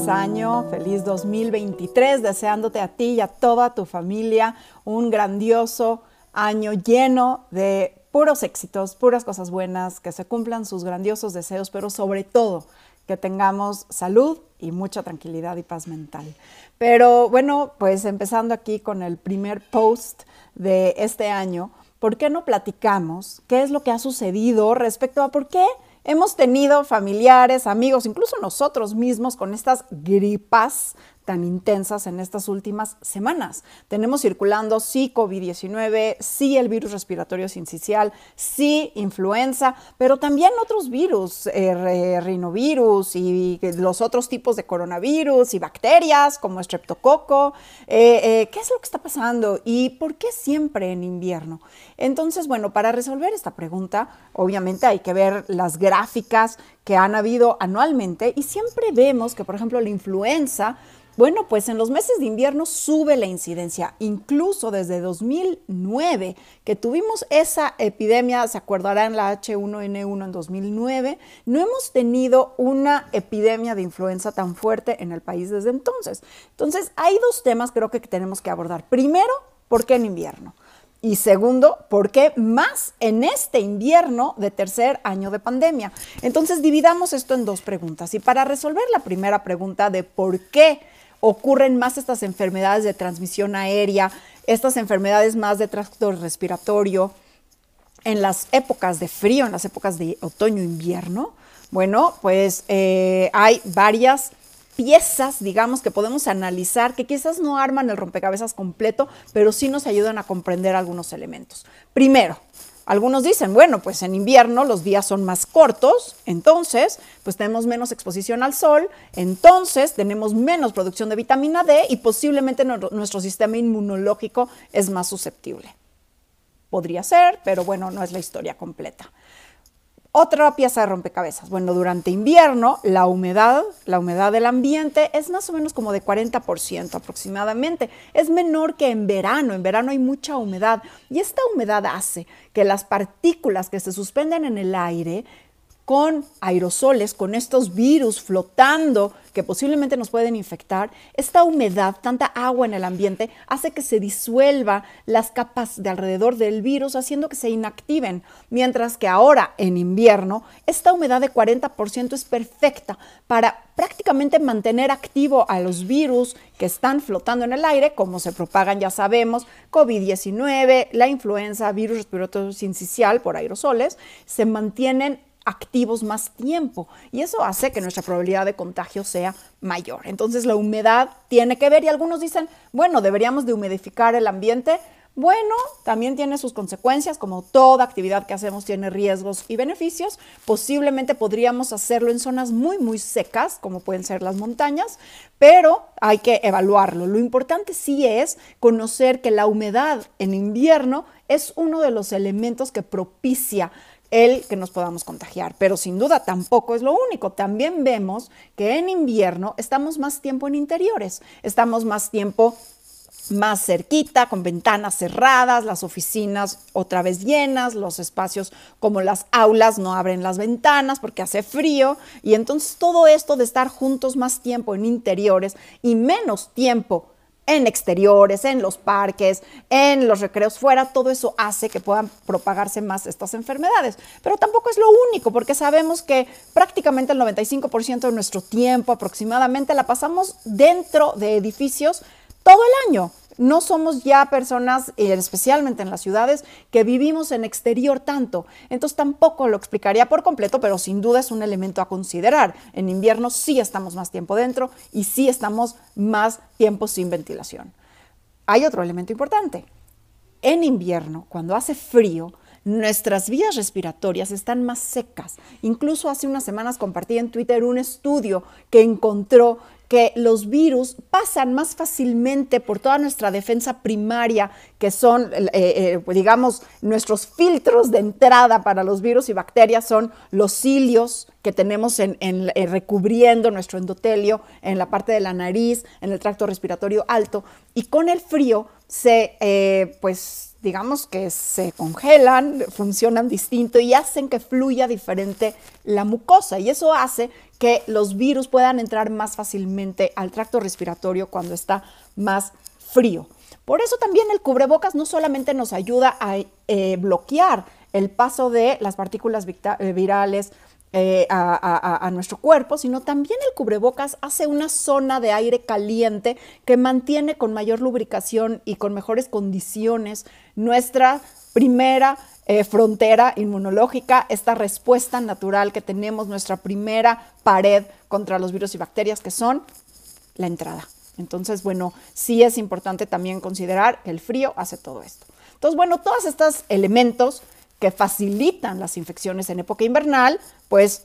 feliz año, feliz 2023, deseándote a ti y a toda tu familia un grandioso año lleno de puros éxitos, puras cosas buenas, que se cumplan sus grandiosos deseos, pero sobre todo que tengamos salud y mucha tranquilidad y paz mental. Pero bueno, pues empezando aquí con el primer post de este año, ¿por qué no platicamos qué es lo que ha sucedido respecto a por qué hemos tenido familiares, amigos, incluso nosotros mismos con estas gripas tan intensas en estas últimas semanas. Tenemos circulando sí COVID-19, sí el virus respiratorio sincicial, sí influenza, pero también otros virus, eh, rinovirus y los otros tipos de coronavirus y bacterias como estreptococo. Eh, eh, ¿Qué es lo que está pasando y por qué siempre en invierno? Entonces, bueno, para resolver esta pregunta, obviamente hay que ver las gráficas que han habido anualmente y siempre vemos que, por ejemplo, la influenza bueno, pues en los meses de invierno sube la incidencia, incluso desde 2009, que tuvimos esa epidemia, se acordarán la H1N1 en 2009, no hemos tenido una epidemia de influenza tan fuerte en el país desde entonces. Entonces, hay dos temas creo que tenemos que abordar. Primero, ¿por qué en invierno? Y segundo, ¿por qué más en este invierno de tercer año de pandemia? Entonces, dividamos esto en dos preguntas. Y para resolver la primera pregunta de por qué ocurren más estas enfermedades de transmisión aérea, estas enfermedades más de tracto respiratorio en las épocas de frío, en las épocas de otoño-invierno. Bueno, pues eh, hay varias piezas, digamos, que podemos analizar, que quizás no arman el rompecabezas completo, pero sí nos ayudan a comprender algunos elementos. Primero, algunos dicen, bueno, pues en invierno los días son más cortos, entonces pues tenemos menos exposición al sol, entonces tenemos menos producción de vitamina D y posiblemente nuestro sistema inmunológico es más susceptible. Podría ser, pero bueno, no es la historia completa. Otra pieza de rompecabezas. Bueno, durante invierno la humedad, la humedad del ambiente es más o menos como de 40% aproximadamente. Es menor que en verano. En verano hay mucha humedad y esta humedad hace que las partículas que se suspenden en el aire con aerosoles, con estos virus flotando que posiblemente nos pueden infectar, esta humedad, tanta agua en el ambiente, hace que se disuelva las capas de alrededor del virus, haciendo que se inactiven. Mientras que ahora, en invierno, esta humedad de 40% es perfecta para prácticamente mantener activo a los virus que están flotando en el aire, como se propagan, ya sabemos, COVID-19, la influenza, virus respiratorio sincicial por aerosoles, se mantienen activos más tiempo y eso hace que nuestra probabilidad de contagio sea mayor. Entonces la humedad tiene que ver y algunos dicen, bueno, deberíamos de humidificar el ambiente. Bueno, también tiene sus consecuencias, como toda actividad que hacemos tiene riesgos y beneficios. Posiblemente podríamos hacerlo en zonas muy, muy secas, como pueden ser las montañas, pero hay que evaluarlo. Lo importante sí es conocer que la humedad en invierno es uno de los elementos que propicia el que nos podamos contagiar. Pero sin duda tampoco es lo único. También vemos que en invierno estamos más tiempo en interiores, estamos más tiempo más cerquita, con ventanas cerradas, las oficinas otra vez llenas, los espacios como las aulas no abren las ventanas porque hace frío y entonces todo esto de estar juntos más tiempo en interiores y menos tiempo en exteriores, en los parques, en los recreos fuera, todo eso hace que puedan propagarse más estas enfermedades. Pero tampoco es lo único, porque sabemos que prácticamente el 95% de nuestro tiempo aproximadamente la pasamos dentro de edificios todo el año no somos ya personas, eh, especialmente en las ciudades, que vivimos en exterior tanto. Entonces tampoco lo explicaría por completo, pero sin duda es un elemento a considerar. En invierno sí estamos más tiempo dentro y sí estamos más tiempo sin ventilación. Hay otro elemento importante. En invierno, cuando hace frío, nuestras vías respiratorias están más secas. Incluso hace unas semanas compartí en Twitter un estudio que encontró que los virus pasan más fácilmente por toda nuestra defensa primaria, que son, eh, eh, digamos, nuestros filtros de entrada para los virus y bacterias, son los cilios que tenemos en, eh, recubriendo nuestro endotelio, en la parte de la nariz, en el tracto respiratorio alto, y con el frío se, pues, digamos que se congelan, funcionan distinto y hacen que fluya diferente la mucosa. Y eso hace que los virus puedan entrar más fácilmente al tracto respiratorio cuando está más frío. Por eso también el cubrebocas no solamente nos ayuda a eh, bloquear el paso de las partículas eh, virales eh, a, nuestro cuerpo, sino también el cubrebocas hace una zona de aire caliente que mantiene con mayor lubricación y con mejores condiciones nuestra primera eh, frontera inmunológica, esta respuesta natural que tenemos, nuestra primera pared contra los virus y bacterias que son la entrada. Entonces, bueno, sí es importante también considerar que el frío hace todo esto. Entonces, bueno, todos estos elementos que facilitan las infecciones en época invernal, pues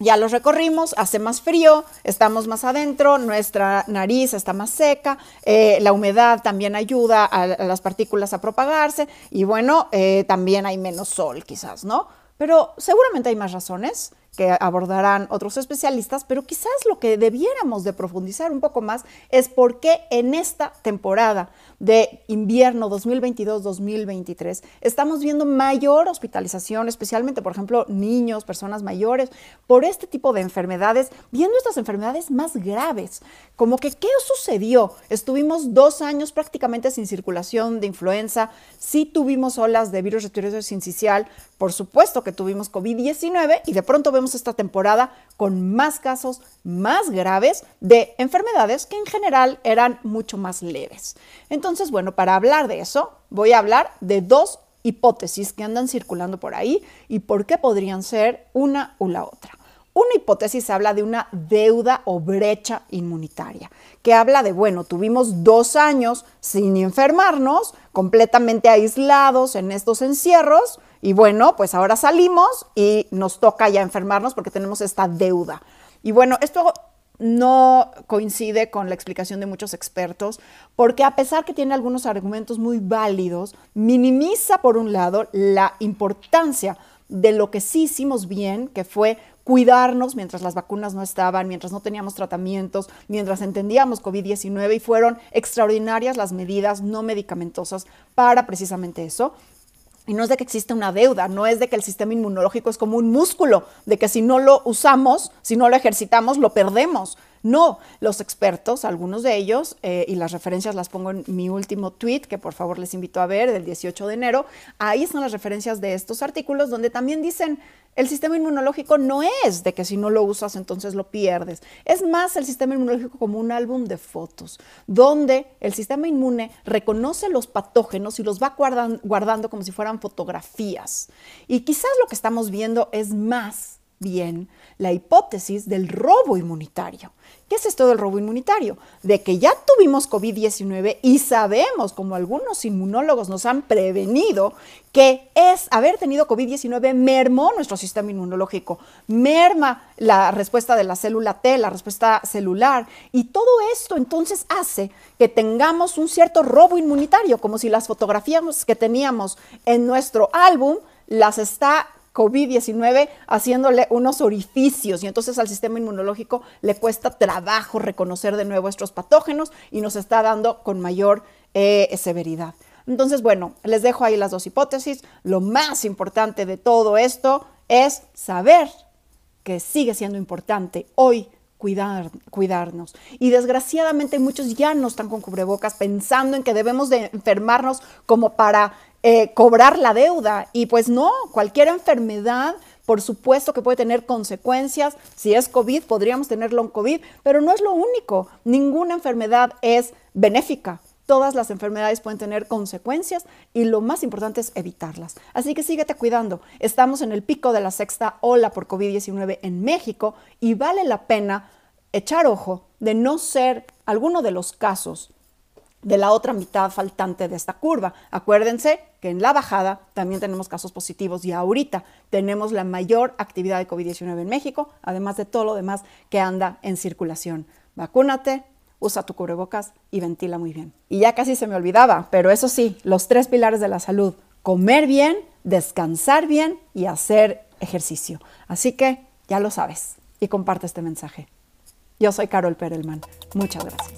ya los recorrimos, hace más frío, estamos más adentro, nuestra nariz está más seca, eh, la humedad también ayuda a, las partículas a propagarse y bueno, eh, también hay menos sol quizás, ¿no? Pero seguramente hay más razones que abordarán otros especialistas, pero quizás lo que debiéramos de profundizar un poco más es por qué en esta temporada de invierno 2022-2023 estamos viendo mayor hospitalización, especialmente, por ejemplo, niños, personas mayores, por este tipo de enfermedades, viendo estas enfermedades más graves, como que qué sucedió. Estuvimos dos años prácticamente sin circulación de influenza, sí tuvimos olas de virus respiratorio sincicial, por supuesto que tuvimos COVID-19 y de pronto vemos esta temporada con más casos más graves de enfermedades que en general eran mucho más leves. Entonces, bueno, para hablar de eso, voy a hablar de dos hipótesis que andan circulando por ahí y por qué podrían ser una u la otra. Una hipótesis habla de una deuda o brecha inmunitaria, que habla de, bueno, tuvimos dos años sin enfermarnos, completamente aislados en estos encierros, y bueno, pues ahora salimos y nos toca ya enfermarnos porque tenemos esta deuda. Y bueno, esto no coincide con la explicación de muchos expertos, porque a pesar que tiene algunos argumentos muy válidos, minimiza por un lado la importancia de lo que sí hicimos bien, que fue cuidarnos mientras las vacunas no estaban, mientras no teníamos tratamientos, mientras entendíamos COVID-19 y fueron extraordinarias las medidas no medicamentosas para precisamente eso. Y no es de que existe una deuda, no es de que el sistema inmunológico es como un músculo, de que si no lo usamos, si no lo ejercitamos, lo perdemos. No, los expertos, algunos de ellos, eh, y las referencias las pongo en mi último tweet, que por favor les invito a ver, del 18 de enero, ahí están las referencias de estos artículos donde también dicen, el sistema inmunológico no es de que si no lo usas entonces lo pierdes. Es más el sistema inmunológico como un álbum de fotos, donde el sistema inmune reconoce los patógenos y los va guardando como si fueran fotografías. Y quizás lo que estamos viendo es más bien la hipótesis del robo inmunitario. ¿Qué es esto del robo inmunitario? De que ya tuvimos COVID-19 y sabemos, como algunos inmunólogos nos han prevenido, que es haber tenido COVID-19 mermó nuestro sistema inmunológico, merma la respuesta de la célula T, la respuesta celular, y todo esto entonces hace que tengamos un cierto robo inmunitario, como si las fotografías que teníamos en nuestro álbum las está COVID-19 haciéndole unos orificios y entonces al sistema inmunológico le cuesta trabajo reconocer de nuevo estos patógenos y nos está dando con mayor eh, severidad. Entonces, bueno, les dejo ahí las dos hipótesis. Lo más importante de todo esto es saber que sigue siendo importante hoy cuidar, cuidarnos. Y desgraciadamente muchos ya no están con cubrebocas pensando en que debemos de enfermarnos como para eh, cobrar la deuda. Y pues no, cualquier enfermedad, por supuesto que puede tener consecuencias. Si es COVID, podríamos tenerlo en COVID, pero no es lo único. Ninguna enfermedad es benéfica. Todas las enfermedades pueden tener consecuencias y lo más importante es evitarlas. Así que síguete cuidando. Estamos en el pico de la sexta ola por COVID-19 en México y vale la pena echar ojo de no ser alguno de los casos de la otra mitad faltante de esta curva. Acuérdense que en la bajada también tenemos casos positivos y ahorita tenemos la mayor actividad de COVID-19 en México, además de todo lo demás que anda en circulación. Vacúnate, usa tu cubrebocas y ventila muy bien. Y ya casi se me olvidaba, pero eso sí, los tres pilares de la salud, comer bien, descansar bien y hacer ejercicio. Así que ya lo sabes y comparte este mensaje. Yo soy Carol Perelman. Muchas gracias.